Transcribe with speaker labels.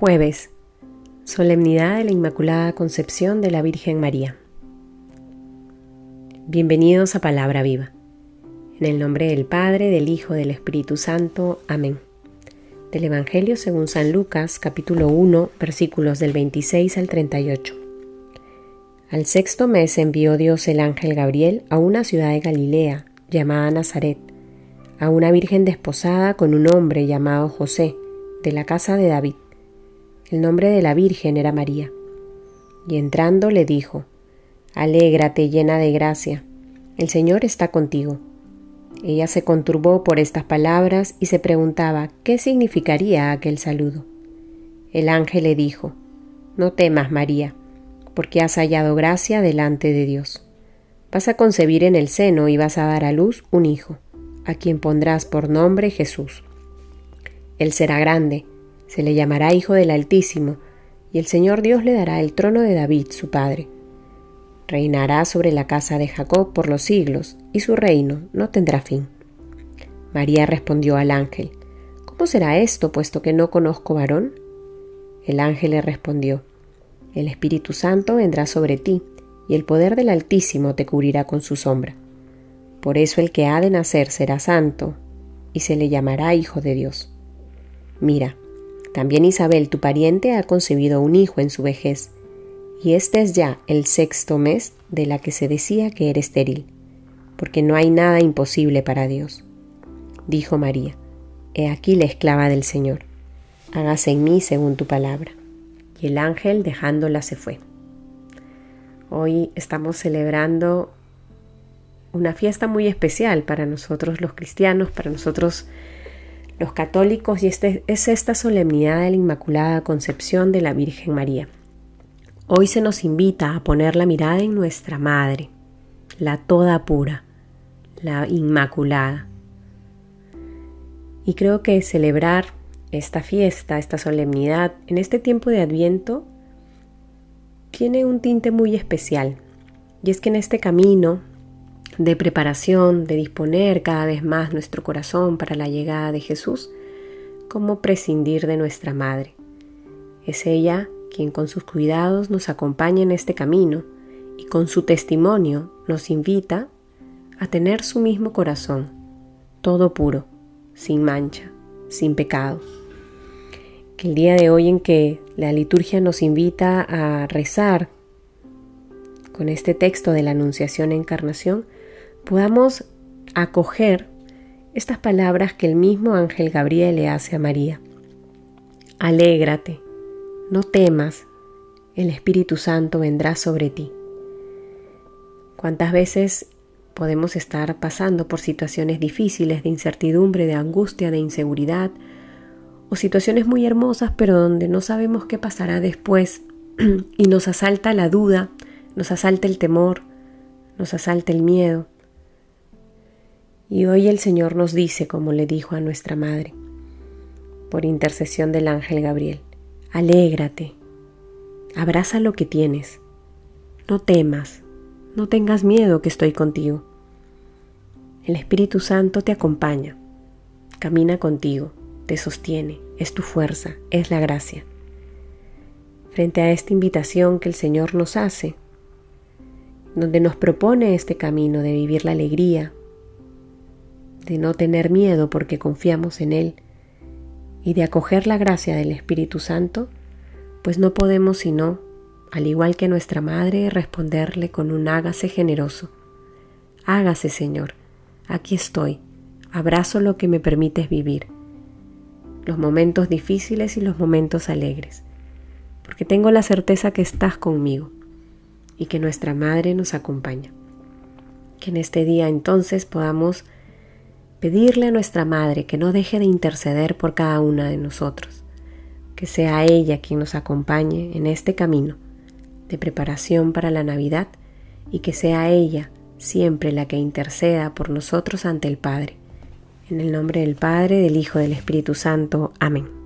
Speaker 1: Jueves, Solemnidad de la Inmaculada Concepción de la Virgen María. Bienvenidos a Palabra Viva. En el nombre del Padre, del Hijo, del Espíritu Santo. Amén. Del Evangelio según San Lucas, capítulo 1, versículos del 26 al 38. Al sexto mes envió Dios el ángel Gabriel a una ciudad de Galilea llamada Nazaret, a una virgen desposada con un hombre llamado José, de la casa de David el nombre de la Virgen era María. Y entrando le dijo, Alégrate llena de gracia, el Señor está contigo. Ella se conturbó por estas palabras y se preguntaba qué significaría aquel saludo. El ángel le dijo, No temas, María, porque has hallado gracia delante de Dios. Vas a concebir en el seno y vas a dar a luz un hijo, a quien pondrás por nombre Jesús. Él será grande, se le llamará Hijo del Altísimo, y el Señor Dios le dará el trono de David, su padre. Reinará sobre la casa de Jacob por los siglos, y su reino no tendrá fin. María respondió al ángel, ¿Cómo será esto, puesto que no conozco varón? El ángel le respondió, El Espíritu Santo vendrá sobre ti, y el poder del Altísimo te cubrirá con su sombra. Por eso el que ha de nacer será santo, y se le llamará Hijo de Dios. Mira, también Isabel, tu pariente, ha concebido un hijo en su vejez, y este es ya el sexto mes de la que se decía que era estéril, porque no hay nada imposible para Dios. Dijo María, He aquí la esclava del Señor, hágase en mí según tu palabra. Y el ángel dejándola se fue. Hoy estamos celebrando una fiesta muy especial para nosotros los cristianos, para nosotros los católicos y este, es esta solemnidad de la Inmaculada Concepción de la Virgen María. Hoy se nos invita a poner la mirada en nuestra Madre, la toda pura, la Inmaculada. Y creo que celebrar esta fiesta, esta solemnidad, en este tiempo de Adviento, tiene un tinte muy especial. Y es que en este camino de preparación, de disponer cada vez más nuestro corazón para la llegada de Jesús, cómo prescindir de nuestra Madre. Es ella quien con sus cuidados nos acompaña en este camino y con su testimonio nos invita a tener su mismo corazón, todo puro, sin mancha, sin pecado. Que el día de hoy en que la liturgia nos invita a rezar con este texto de la Anunciación e Encarnación, podamos acoger estas palabras que el mismo ángel Gabriel le hace a María. Alégrate, no temas, el Espíritu Santo vendrá sobre ti. ¿Cuántas veces podemos estar pasando por situaciones difíciles de incertidumbre, de angustia, de inseguridad, o situaciones muy hermosas pero donde no sabemos qué pasará después y nos asalta la duda, nos asalta el temor, nos asalta el miedo? Y hoy el Señor nos dice, como le dijo a nuestra Madre, por intercesión del ángel Gabriel, alégrate, abraza lo que tienes, no temas, no tengas miedo que estoy contigo. El Espíritu Santo te acompaña, camina contigo, te sostiene, es tu fuerza, es la gracia. Frente a esta invitación que el Señor nos hace, donde nos propone este camino de vivir la alegría, de no tener miedo porque confiamos en Él y de acoger la gracia del Espíritu Santo, pues no podemos sino, al igual que nuestra Madre, responderle con un hágase generoso. Hágase, Señor, aquí estoy, abrazo lo que me permites vivir, los momentos difíciles y los momentos alegres, porque tengo la certeza que estás conmigo y que nuestra Madre nos acompaña. Que en este día entonces podamos pedirle a nuestra Madre que no deje de interceder por cada una de nosotros, que sea ella quien nos acompañe en este camino de preparación para la Navidad y que sea ella siempre la que interceda por nosotros ante el Padre. En el nombre del Padre, del Hijo, del Espíritu Santo. Amén.